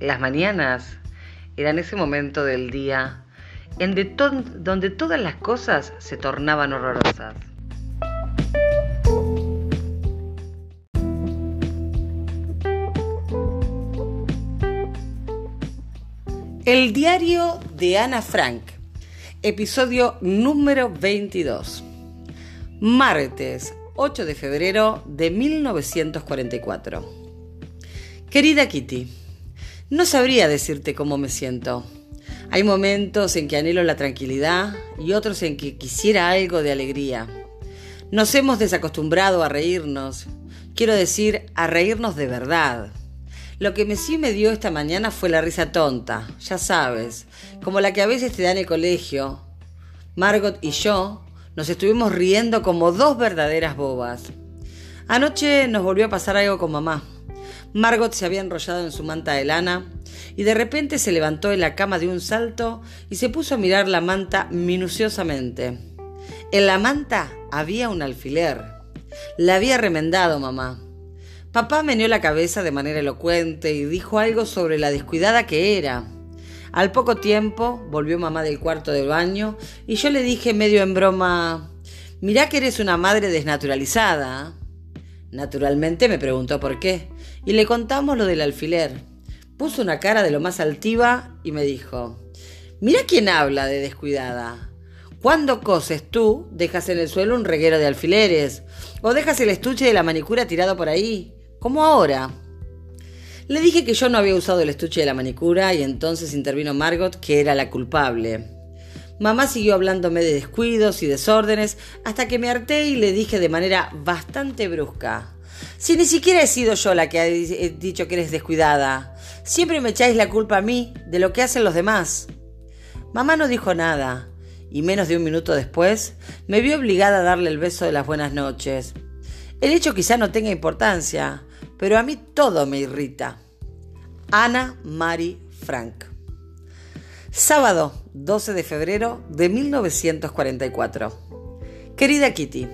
Las mañanas eran ese momento del día en donde todas las cosas se tornaban horrorosas. El diario de Ana Frank, episodio número 22. Martes 8 de febrero de 1944. Querida Kitty, no sabría decirte cómo me siento. Hay momentos en que anhelo la tranquilidad y otros en que quisiera algo de alegría. Nos hemos desacostumbrado a reírnos, quiero decir, a reírnos de verdad. Lo que me sí me dio esta mañana fue la risa tonta, ya sabes, como la que a veces te da en el colegio. Margot y yo nos estuvimos riendo como dos verdaderas bobas. Anoche nos volvió a pasar algo con mamá. Margot se había enrollado en su manta de lana y de repente se levantó en la cama de un salto y se puso a mirar la manta minuciosamente. En la manta había un alfiler. La había remendado mamá. Papá meneó la cabeza de manera elocuente y dijo algo sobre la descuidada que era. Al poco tiempo volvió mamá del cuarto del baño y yo le dije medio en broma, mirá que eres una madre desnaturalizada. Naturalmente me preguntó por qué y le contamos lo del alfiler. Puso una cara de lo más altiva y me dijo, mirá quién habla de descuidada. Cuando coses tú, dejas en el suelo un reguero de alfileres o dejas el estuche de la manicura tirado por ahí como ahora. Le dije que yo no había usado el estuche de la manicura y entonces intervino Margot, que era la culpable. Mamá siguió hablándome de descuidos y desórdenes hasta que me harté y le dije de manera bastante brusca. Si ni siquiera he sido yo la que ha dicho que eres descuidada. Siempre me echáis la culpa a mí de lo que hacen los demás. Mamá no dijo nada, y menos de un minuto después me vi obligada a darle el beso de las buenas noches. El hecho quizá no tenga importancia, pero a mí todo me irrita. Ana Mari Frank. Sábado 12 de febrero de 1944. Querida Kitty,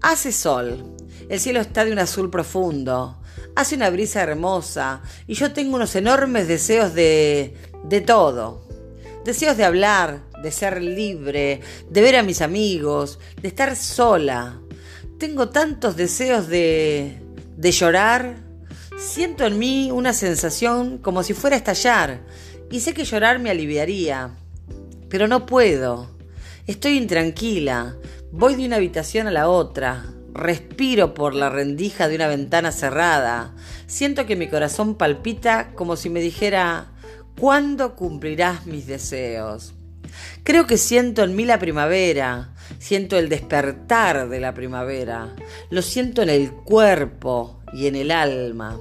hace sol, el cielo está de un azul profundo, hace una brisa hermosa y yo tengo unos enormes deseos de... de todo. Deseos de hablar, de ser libre, de ver a mis amigos, de estar sola. Tengo tantos deseos de de llorar, siento en mí una sensación como si fuera a estallar y sé que llorar me aliviaría, pero no puedo. Estoy intranquila, voy de una habitación a la otra, respiro por la rendija de una ventana cerrada, siento que mi corazón palpita como si me dijera, ¿cuándo cumplirás mis deseos? Creo que siento en mí la primavera, siento el despertar de la primavera, lo siento en el cuerpo y en el alma.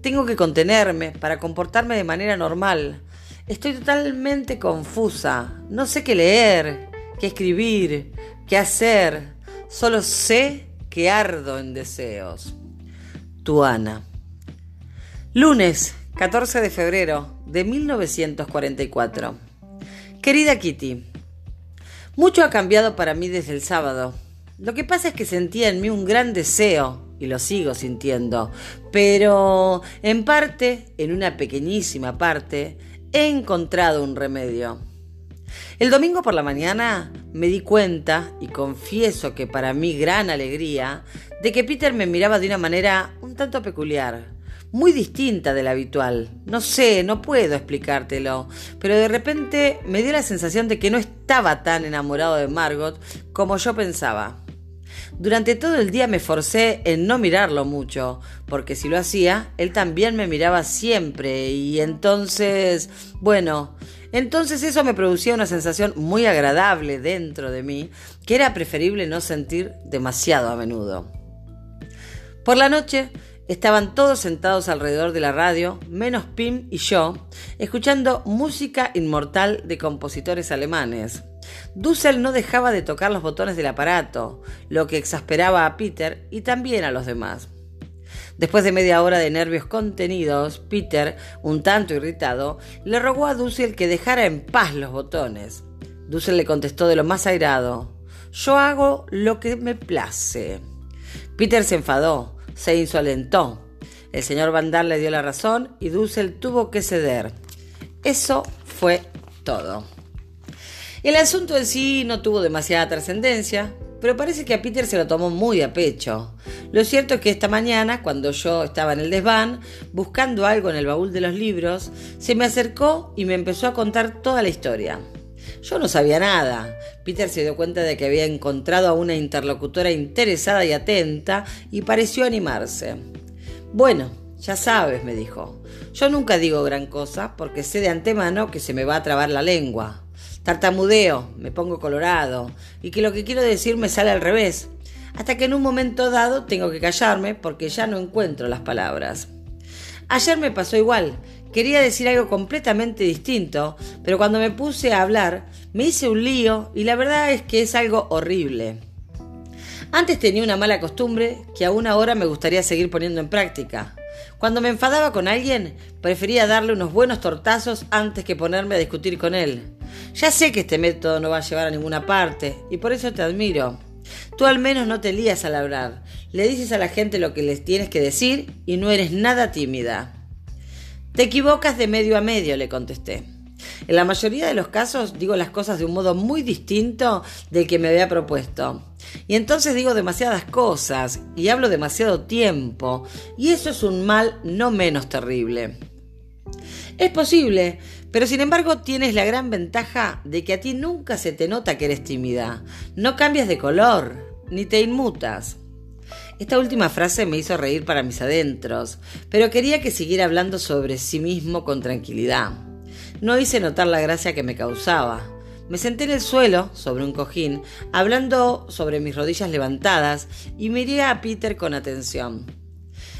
Tengo que contenerme para comportarme de manera normal. Estoy totalmente confusa, no sé qué leer, qué escribir, qué hacer, solo sé que ardo en deseos. Tu Ana. Lunes 14 de febrero de 1944. Querida Kitty, mucho ha cambiado para mí desde el sábado. Lo que pasa es que sentía en mí un gran deseo, y lo sigo sintiendo, pero en parte, en una pequeñísima parte, he encontrado un remedio. El domingo por la mañana me di cuenta, y confieso que para mí gran alegría, de que Peter me miraba de una manera un tanto peculiar muy distinta de la habitual. No sé, no puedo explicártelo, pero de repente me dio la sensación de que no estaba tan enamorado de Margot como yo pensaba. Durante todo el día me forcé en no mirarlo mucho, porque si lo hacía, él también me miraba siempre y entonces, bueno, entonces eso me producía una sensación muy agradable dentro de mí, que era preferible no sentir demasiado a menudo. Por la noche Estaban todos sentados alrededor de la radio, menos Pim y yo, escuchando música inmortal de compositores alemanes. Dussel no dejaba de tocar los botones del aparato, lo que exasperaba a Peter y también a los demás. Después de media hora de nervios contenidos, Peter, un tanto irritado, le rogó a Dussel que dejara en paz los botones. Dussel le contestó de lo más airado: Yo hago lo que me place. Peter se enfadó se insolentó. El señor Vandal le dio la razón y Dussel tuvo que ceder. Eso fue todo. El asunto en sí no tuvo demasiada trascendencia, pero parece que a Peter se lo tomó muy a pecho. Lo cierto es que esta mañana, cuando yo estaba en el desván, buscando algo en el baúl de los libros, se me acercó y me empezó a contar toda la historia. Yo no sabía nada. Peter se dio cuenta de que había encontrado a una interlocutora interesada y atenta y pareció animarse. Bueno, ya sabes, me dijo. Yo nunca digo gran cosa porque sé de antemano que se me va a trabar la lengua. Tartamudeo, me pongo colorado y que lo que quiero decir me sale al revés. Hasta que en un momento dado tengo que callarme porque ya no encuentro las palabras. Ayer me pasó igual. Quería decir algo completamente distinto, pero cuando me puse a hablar me hice un lío y la verdad es que es algo horrible. Antes tenía una mala costumbre que aún ahora me gustaría seguir poniendo en práctica. Cuando me enfadaba con alguien, prefería darle unos buenos tortazos antes que ponerme a discutir con él. Ya sé que este método no va a llevar a ninguna parte, y por eso te admiro. Tú al menos no te lías al hablar, le dices a la gente lo que les tienes que decir y no eres nada tímida. Te equivocas de medio a medio, le contesté. En la mayoría de los casos digo las cosas de un modo muy distinto del que me había propuesto. Y entonces digo demasiadas cosas y hablo demasiado tiempo, y eso es un mal no menos terrible. Es posible, pero sin embargo tienes la gran ventaja de que a ti nunca se te nota que eres tímida. No cambias de color, ni te inmutas. Esta última frase me hizo reír para mis adentros, pero quería que siguiera hablando sobre sí mismo con tranquilidad. No hice notar la gracia que me causaba. Me senté en el suelo, sobre un cojín, hablando sobre mis rodillas levantadas, y miré a Peter con atención.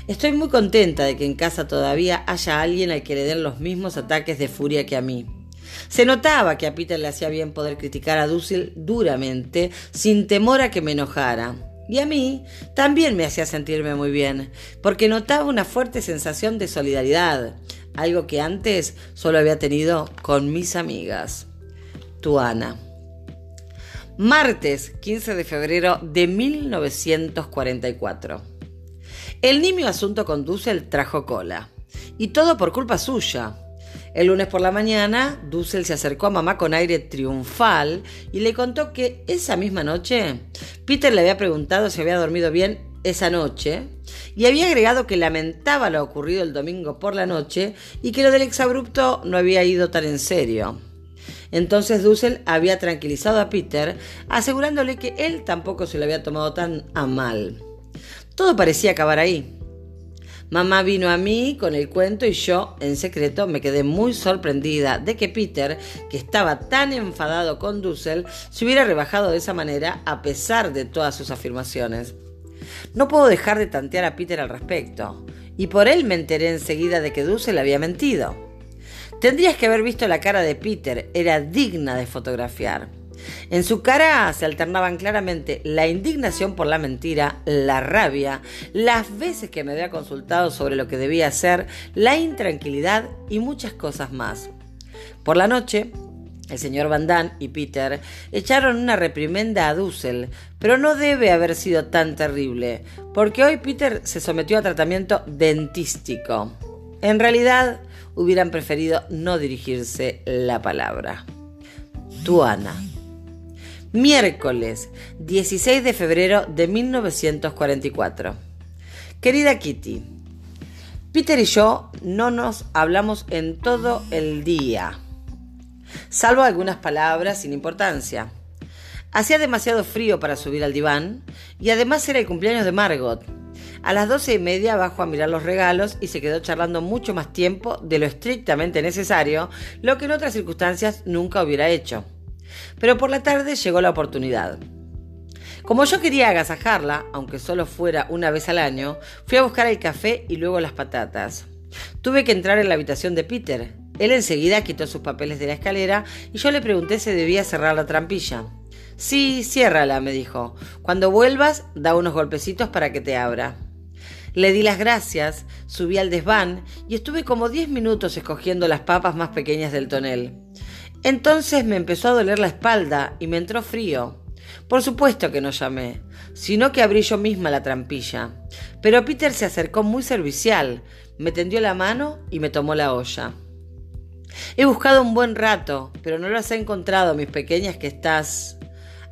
Estoy muy contenta de que en casa todavía haya alguien al que le den los mismos ataques de furia que a mí. Se notaba que a Peter le hacía bien poder criticar a Dussel duramente, sin temor a que me enojara. Y a mí también me hacía sentirme muy bien, porque notaba una fuerte sensación de solidaridad, algo que antes solo había tenido con mis amigas. Tu Ana. Martes 15 de febrero de 1944. El nimio asunto con Dussel trajo cola. Y todo por culpa suya. El lunes por la mañana, Dussel se acercó a mamá con aire triunfal y le contó que esa misma noche Peter le había preguntado si había dormido bien esa noche y había agregado que lamentaba lo ocurrido el domingo por la noche y que lo del exabrupto no había ido tan en serio. Entonces Dussel había tranquilizado a Peter, asegurándole que él tampoco se lo había tomado tan a mal. Todo parecía acabar ahí. Mamá vino a mí con el cuento y yo, en secreto, me quedé muy sorprendida de que Peter, que estaba tan enfadado con Dussel, se hubiera rebajado de esa manera a pesar de todas sus afirmaciones. No puedo dejar de tantear a Peter al respecto, y por él me enteré enseguida de que Dussel había mentido. Tendrías que haber visto la cara de Peter, era digna de fotografiar. En su cara se alternaban claramente la indignación por la mentira, la rabia, las veces que me había consultado sobre lo que debía hacer, la intranquilidad y muchas cosas más. Por la noche, el señor Van Damme y Peter echaron una reprimenda a Dussel, pero no debe haber sido tan terrible, porque hoy Peter se sometió a tratamiento dentístico. En realidad, hubieran preferido no dirigirse la palabra. Tu Ana. Miércoles 16 de febrero de 1944. Querida Kitty, Peter y yo no nos hablamos en todo el día, salvo algunas palabras sin importancia. Hacía demasiado frío para subir al diván y además era el cumpleaños de Margot. A las doce y media bajó a mirar los regalos y se quedó charlando mucho más tiempo de lo estrictamente necesario, lo que en otras circunstancias nunca hubiera hecho. Pero por la tarde llegó la oportunidad. Como yo quería agasajarla, aunque solo fuera una vez al año, fui a buscar el café y luego las patatas. Tuve que entrar en la habitación de Peter. Él enseguida quitó sus papeles de la escalera y yo le pregunté si debía cerrar la trampilla. Sí, ciérrala, me dijo. Cuando vuelvas, da unos golpecitos para que te abra. Le di las gracias, subí al desván y estuve como diez minutos escogiendo las papas más pequeñas del tonel. Entonces me empezó a doler la espalda y me entró frío. Por supuesto que no llamé, sino que abrí yo misma la trampilla. Pero Peter se acercó muy servicial, me tendió la mano y me tomó la olla. He buscado un buen rato, pero no las he encontrado, mis pequeñas, que estás...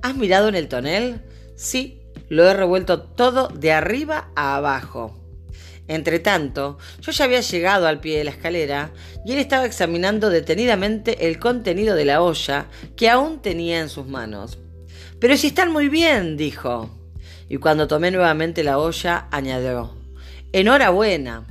¿Has mirado en el tonel? Sí, lo he revuelto todo de arriba a abajo. Entretanto, yo ya había llegado al pie de la escalera y él estaba examinando detenidamente el contenido de la olla que aún tenía en sus manos. Pero si están muy bien, dijo. Y cuando tomé nuevamente la olla, añadió, Enhorabuena.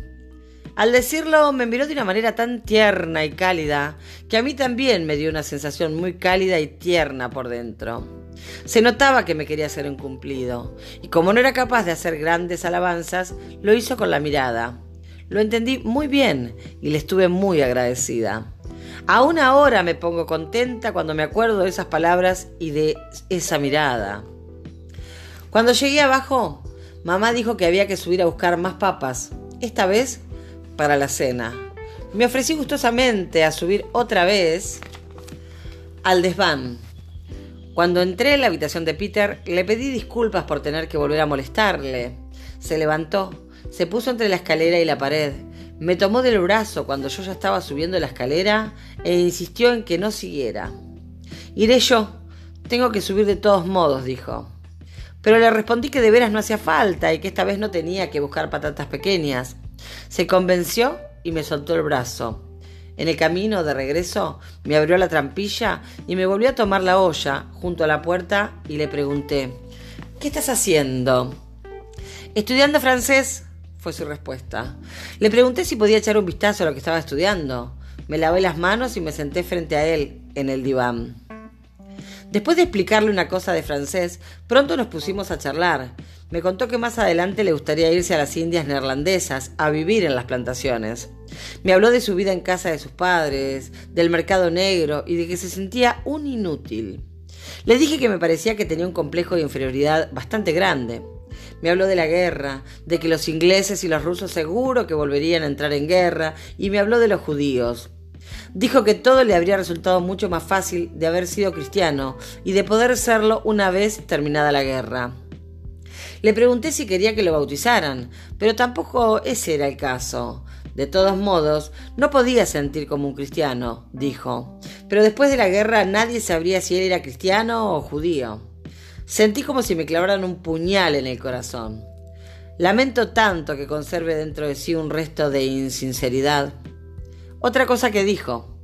Al decirlo, me miró de una manera tan tierna y cálida que a mí también me dio una sensación muy cálida y tierna por dentro. Se notaba que me quería hacer un cumplido, y como no era capaz de hacer grandes alabanzas, lo hizo con la mirada. Lo entendí muy bien y le estuve muy agradecida. Aún ahora me pongo contenta cuando me acuerdo de esas palabras y de esa mirada. Cuando llegué abajo, mamá dijo que había que subir a buscar más papas, esta vez para la cena. Me ofrecí gustosamente a subir otra vez al desván. Cuando entré en la habitación de Peter, le pedí disculpas por tener que volver a molestarle. Se levantó, se puso entre la escalera y la pared, me tomó del brazo cuando yo ya estaba subiendo la escalera e insistió en que no siguiera. Iré yo. Tengo que subir de todos modos, dijo. Pero le respondí que de veras no hacía falta y que esta vez no tenía que buscar patatas pequeñas. Se convenció y me soltó el brazo. En el camino de regreso me abrió la trampilla y me volvió a tomar la olla junto a la puerta y le pregunté, ¿qué estás haciendo? Estudiando francés, fue su respuesta. Le pregunté si podía echar un vistazo a lo que estaba estudiando. Me lavé las manos y me senté frente a él en el diván. Después de explicarle una cosa de francés, pronto nos pusimos a charlar. Me contó que más adelante le gustaría irse a las Indias neerlandesas, a vivir en las plantaciones. Me habló de su vida en casa de sus padres, del mercado negro y de que se sentía un inútil. Le dije que me parecía que tenía un complejo de inferioridad bastante grande. Me habló de la guerra, de que los ingleses y los rusos seguro que volverían a entrar en guerra, y me habló de los judíos. Dijo que todo le habría resultado mucho más fácil de haber sido cristiano y de poder serlo una vez terminada la guerra. Le pregunté si quería que lo bautizaran, pero tampoco ese era el caso. De todos modos, no podía sentir como un cristiano, dijo. Pero después de la guerra nadie sabría si él era cristiano o judío. Sentí como si me clavaran un puñal en el corazón. Lamento tanto que conserve dentro de sí un resto de insinceridad. Otra cosa que dijo.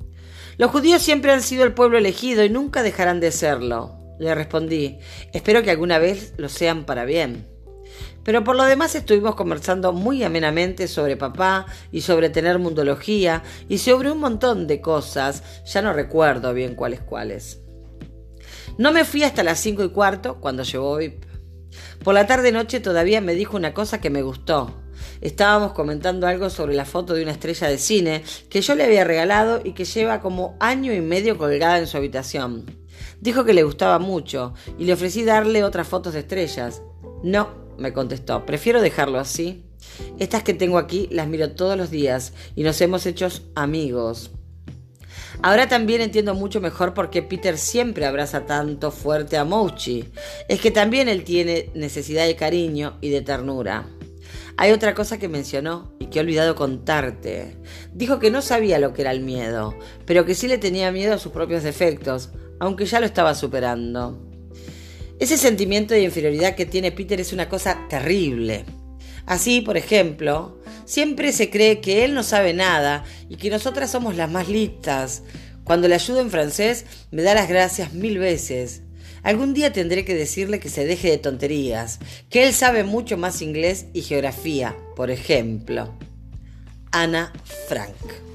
Los judíos siempre han sido el pueblo elegido y nunca dejarán de serlo. Le respondí, espero que alguna vez lo sean para bien. Pero por lo demás estuvimos conversando muy amenamente sobre papá y sobre tener mundología y sobre un montón de cosas, ya no recuerdo bien cuáles cuáles. No me fui hasta las cinco y cuarto cuando llegó VIP. Por la tarde noche todavía me dijo una cosa que me gustó. Estábamos comentando algo sobre la foto de una estrella de cine que yo le había regalado y que lleva como año y medio colgada en su habitación. Dijo que le gustaba mucho y le ofrecí darle otras fotos de estrellas. No, me contestó, prefiero dejarlo así. Estas que tengo aquí las miro todos los días y nos hemos hecho amigos. Ahora también entiendo mucho mejor por qué Peter siempre abraza tanto fuerte a Mochi. Es que también él tiene necesidad de cariño y de ternura. Hay otra cosa que mencionó y que he olvidado contarte. Dijo que no sabía lo que era el miedo, pero que sí le tenía miedo a sus propios defectos, aunque ya lo estaba superando. Ese sentimiento de inferioridad que tiene Peter es una cosa terrible. Así, por ejemplo, siempre se cree que él no sabe nada y que nosotras somos las más listas. Cuando le ayudo en francés, me da las gracias mil veces. Algún día tendré que decirle que se deje de tonterías, que él sabe mucho más inglés y geografía, por ejemplo. Ana Frank.